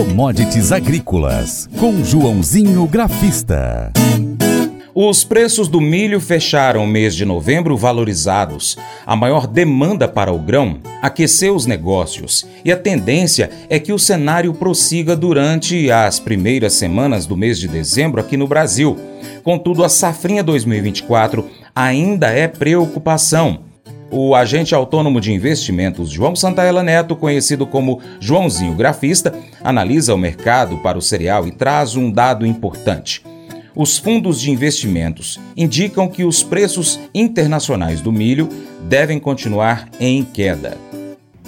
Commodities Agrícolas, com Joãozinho Grafista. Os preços do milho fecharam o mês de novembro valorizados. A maior demanda para o grão aqueceu os negócios e a tendência é que o cenário prossiga durante as primeiras semanas do mês de dezembro aqui no Brasil. Contudo, a safrinha 2024 ainda é preocupação. O agente autônomo de investimentos João Santaella Neto, conhecido como Joãozinho Grafista, analisa o mercado para o cereal e traz um dado importante. Os fundos de investimentos indicam que os preços internacionais do milho devem continuar em queda.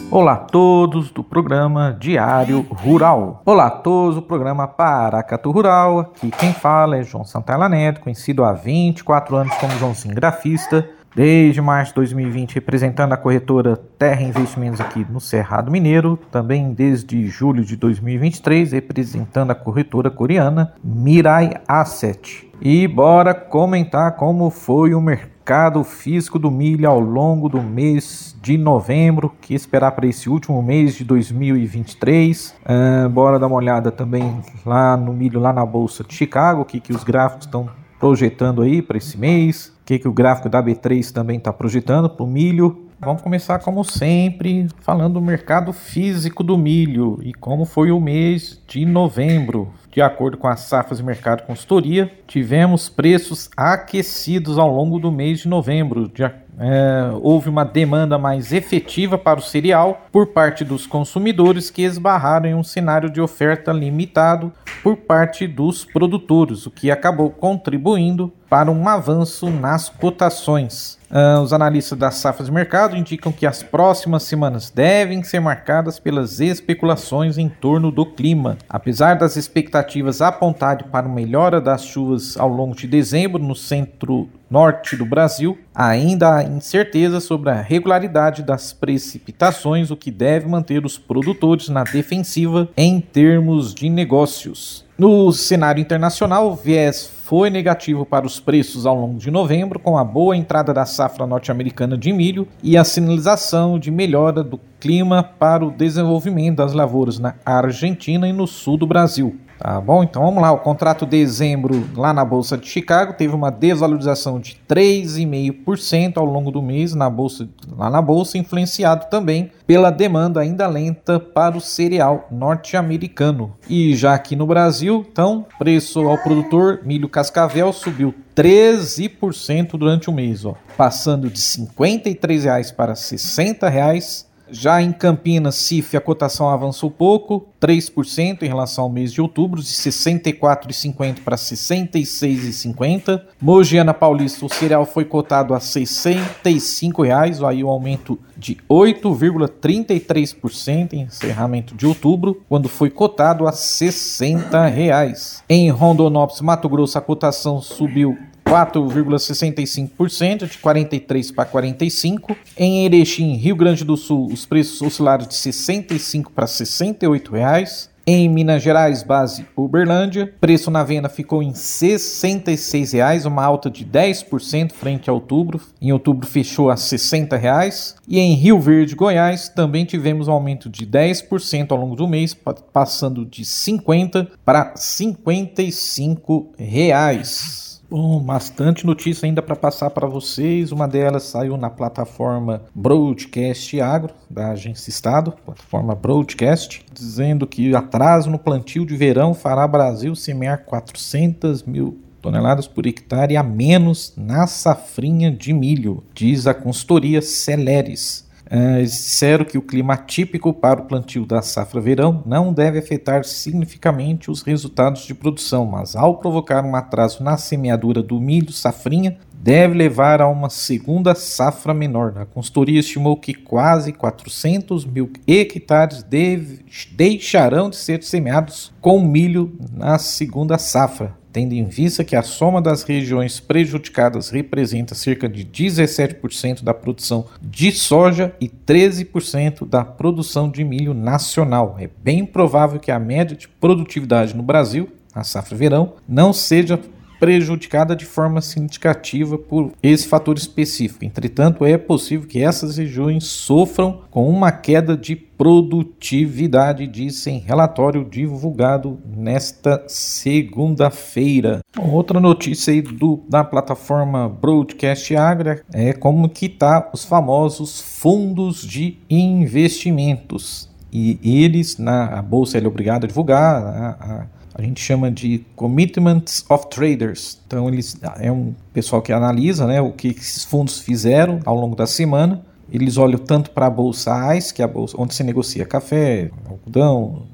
Olá a todos do programa Diário Rural. Olá a todos do programa Paracatu Rural. Aqui quem fala é João Santana Neto, conhecido há 24 anos como Joãozinho Grafista. Desde março de 2020, representando a corretora Terra Investimentos aqui no Cerrado Mineiro, também desde julho de 2023, representando a corretora coreana Mirai Asset. E bora comentar como foi o mercado físico do milho ao longo do mês de novembro, que esperar para esse último mês de 2023. Uh, bora dar uma olhada também lá no milho, lá na Bolsa de Chicago, o que, que os gráficos estão projetando aí para esse mês, o que, que o gráfico da B3 também está projetando para o milho. Vamos começar, como sempre, falando do mercado físico do milho e como foi o mês de novembro. De acordo com as safras de mercado consultoria, tivemos preços aquecidos ao longo do mês de novembro, de é, houve uma demanda mais efetiva para o cereal por parte dos consumidores que esbarraram em um cenário de oferta limitado por parte dos produtores, o que acabou contribuindo para um avanço nas cotações. Uh, os analistas das safras de mercado indicam que as próximas semanas devem ser marcadas pelas especulações em torno do clima. Apesar das expectativas apontarem para uma melhora das chuvas ao longo de dezembro no centro norte do Brasil, ainda há incerteza sobre a regularidade das precipitações, o que deve manter os produtores na defensiva em termos de negócios. No cenário internacional, o viés foi negativo para os preços ao longo de novembro, com a boa entrada da safra norte-americana de milho e a sinalização de melhora do clima para o desenvolvimento das lavouras na Argentina e no sul do Brasil. Tá bom? Então vamos lá. O contrato dezembro lá na Bolsa de Chicago teve uma desvalorização de 3,5% ao longo do mês na bolsa, lá na Bolsa, influenciado também pela demanda ainda lenta para o cereal norte-americano. E já aqui no Brasil, então, preço ao produtor milho cascavel subiu 13% durante o mês, ó, passando de R$ 53,00 para R$ 60,00 já em Campinas, CIF, a cotação avançou pouco, 3% em relação ao mês de outubro, de 64,50 para 66,50. Mogiana Paulista, o cereal foi cotado a 65 reais, aí um aumento de 8,33% em encerramento de outubro, quando foi cotado a 60 reais. Em Rondonópolis, Mato Grosso, a cotação subiu 4,65%, de 43 para 45. Em Erechim, Rio Grande do Sul, os preços oscilaram de 65 para 68 reais. Em Minas Gerais, base Uberlândia, preço na venda ficou em R$ 66,00, uma alta de 10% frente a outubro. Em outubro fechou a R$ 60,00. E em Rio Verde, Goiás, também tivemos um aumento de 10% ao longo do mês, passando de 50 para R$ 55,00. Bom, bastante notícia ainda para passar para vocês. Uma delas saiu na plataforma Broadcast Agro, da Agência Estado, plataforma Broadcast, dizendo que atraso no plantio de verão fará Brasil semear 400 mil toneladas por hectare a menos na safrinha de milho, diz a consultoria Celeres. Uh, disseram que o clima típico para o plantio da safra verão não deve afetar significativamente os resultados de produção, mas ao provocar um atraso na semeadura do milho safrinha, deve levar a uma segunda safra menor. A consultoria estimou que quase 400 mil hectares deve, deixarão de ser semeados com milho na segunda safra tendo em vista que a soma das regiões prejudicadas representa cerca de 17% da produção de soja e 13% da produção de milho nacional. É bem provável que a média de produtividade no Brasil, na safra verão, não seja prejudicada de forma significativa por esse fator específico. Entretanto, é possível que essas regiões sofram com uma queda de produtividade, diz em relatório divulgado nesta segunda-feira. Outra notícia aí do, da plataforma Broadcast Agra é como que tá os famosos fundos de investimentos. E eles, na a bolsa, é obrigado a divulgar a, a a gente chama de Commitments of Traders. Então, eles é um pessoal que analisa né, o que esses fundos fizeram ao longo da semana. Eles olham tanto para a bolsa ICE, que é a bolsa onde se negocia café, algodão,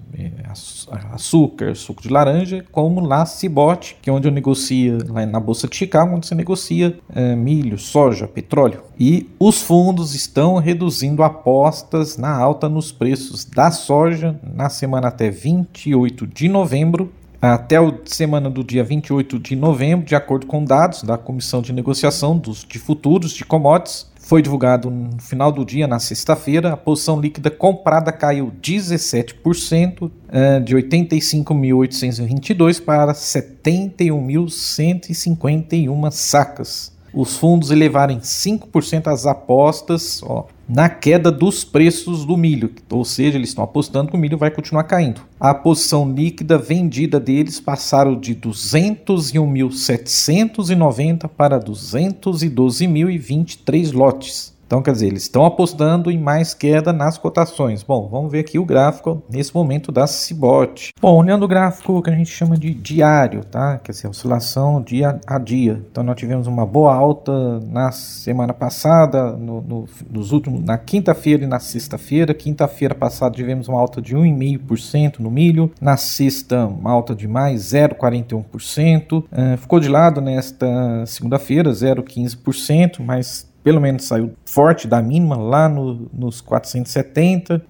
açúcar, suco de laranja, como lá Cibot, que é onde eu negocia lá na Bolsa de Chicago, onde você negocia é, milho, soja, petróleo. E os fundos estão reduzindo apostas na alta nos preços da soja na semana até 28 de novembro. Até a semana do dia 28 de novembro, de acordo com dados da Comissão de Negociação dos, de Futuros de Commodities, foi divulgado no final do dia, na sexta-feira. A posição líquida comprada caiu 17%, eh, de 85.822 para 71.151 sacas os fundos elevarem 5% as apostas ó, na queda dos preços do milho, ou seja, eles estão apostando que o milho vai continuar caindo. A posição líquida vendida deles passaram de 201.790 para 212.023 lotes. Então, quer dizer, eles estão apostando em mais queda nas cotações. Bom, vamos ver aqui o gráfico nesse momento da Cibot. Bom, olhando o gráfico que a gente chama de diário, tá? Que é a oscilação dia a dia. Então, nós tivemos uma boa alta na semana passada, no, no nos últimos, na quinta-feira e na sexta-feira. Quinta-feira passada tivemos uma alta de 1,5% no milho. Na sexta, uma alta de mais 0,41%. Uh, eh, ficou de lado nesta segunda-feira, 0,15%, mas pelo menos saiu forte da mínima lá no, nos 470,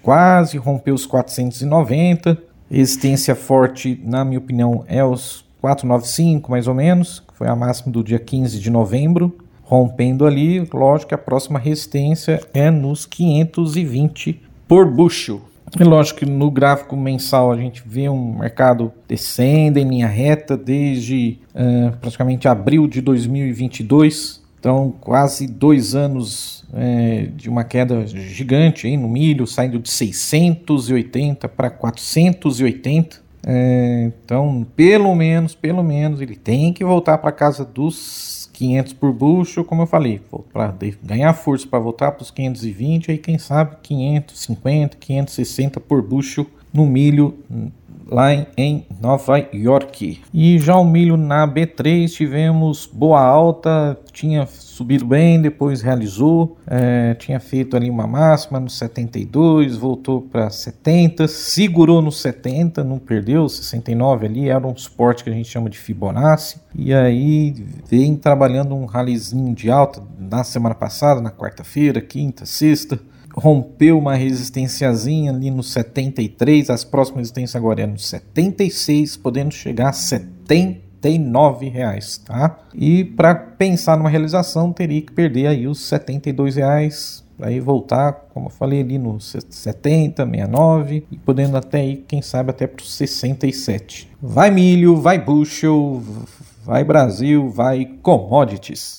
quase rompeu os 490. Resistência forte, na minha opinião, é os 495 mais ou menos, que foi a máxima do dia 15 de novembro. Rompendo ali, lógico que a próxima resistência é nos 520 por bushel. E lógico que no gráfico mensal a gente vê um mercado descendo em linha reta desde uh, praticamente abril de 2022 então, quase dois anos é, de uma queda gigante hein, no milho, saindo de 680 para 480. É, então, pelo menos, pelo menos, ele tem que voltar para casa dos 500 por bucho, como eu falei, para ganhar força para voltar para os 520, aí quem sabe 550, 560 por bucho no milho lá em Nova York. E já o milho na B3 tivemos boa alta, tinha subido bem, depois realizou, é, tinha feito ali uma máxima no 72, voltou para 70, segurou no 70, não perdeu, 69 ali, era um suporte que a gente chama de Fibonacci, e aí vem trabalhando um ralizinho de alta na semana passada, na quarta-feira, quinta, sexta, rompeu uma resistênciazinha ali no 73, as próximas resistências agora é no 76, podendo chegar a 79 reais, tá? E para pensar numa realização teria que perder aí os 72 reais, aí voltar, como eu falei ali no 70, 69 e podendo até aí, quem sabe até para os 67. Vai milho, vai bushel, vai Brasil, vai commodities.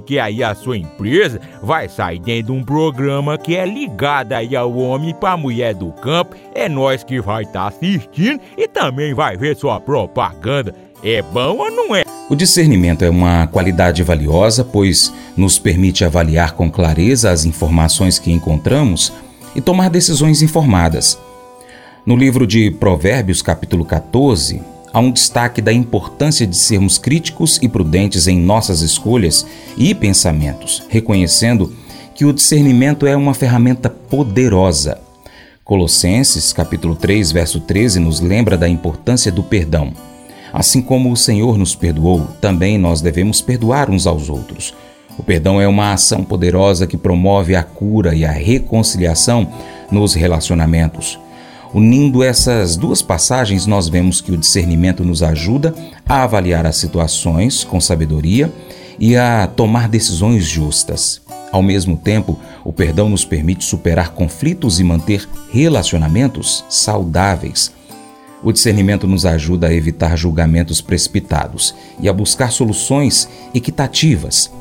aí a sua empresa vai sair dentro de um programa que é ligado aí ao homem para mulher do campo. É nós que vai estar tá assistindo e também vai ver sua propaganda. É bom ou não é? O discernimento é uma qualidade valiosa, pois nos permite avaliar com clareza as informações que encontramos e tomar decisões informadas. No livro de Provérbios, capítulo 14, há um destaque da importância de sermos críticos e prudentes em nossas escolhas e pensamentos, reconhecendo que o discernimento é uma ferramenta poderosa. Colossenses, capítulo 3, verso 13, nos lembra da importância do perdão. Assim como o Senhor nos perdoou, também nós devemos perdoar uns aos outros. O perdão é uma ação poderosa que promove a cura e a reconciliação nos relacionamentos. Unindo essas duas passagens, nós vemos que o discernimento nos ajuda a avaliar as situações com sabedoria e a tomar decisões justas. Ao mesmo tempo, o perdão nos permite superar conflitos e manter relacionamentos saudáveis. O discernimento nos ajuda a evitar julgamentos precipitados e a buscar soluções equitativas,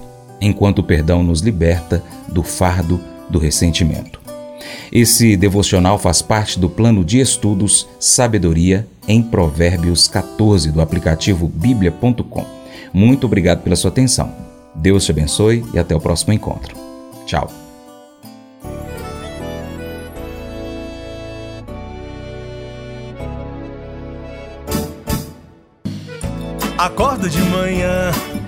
enquanto o perdão nos liberta do fardo do ressentimento. Esse devocional faz parte do plano de estudos Sabedoria em Provérbios 14 do aplicativo bíblia.com. Muito obrigado pela sua atenção. Deus te abençoe e até o próximo encontro. Tchau.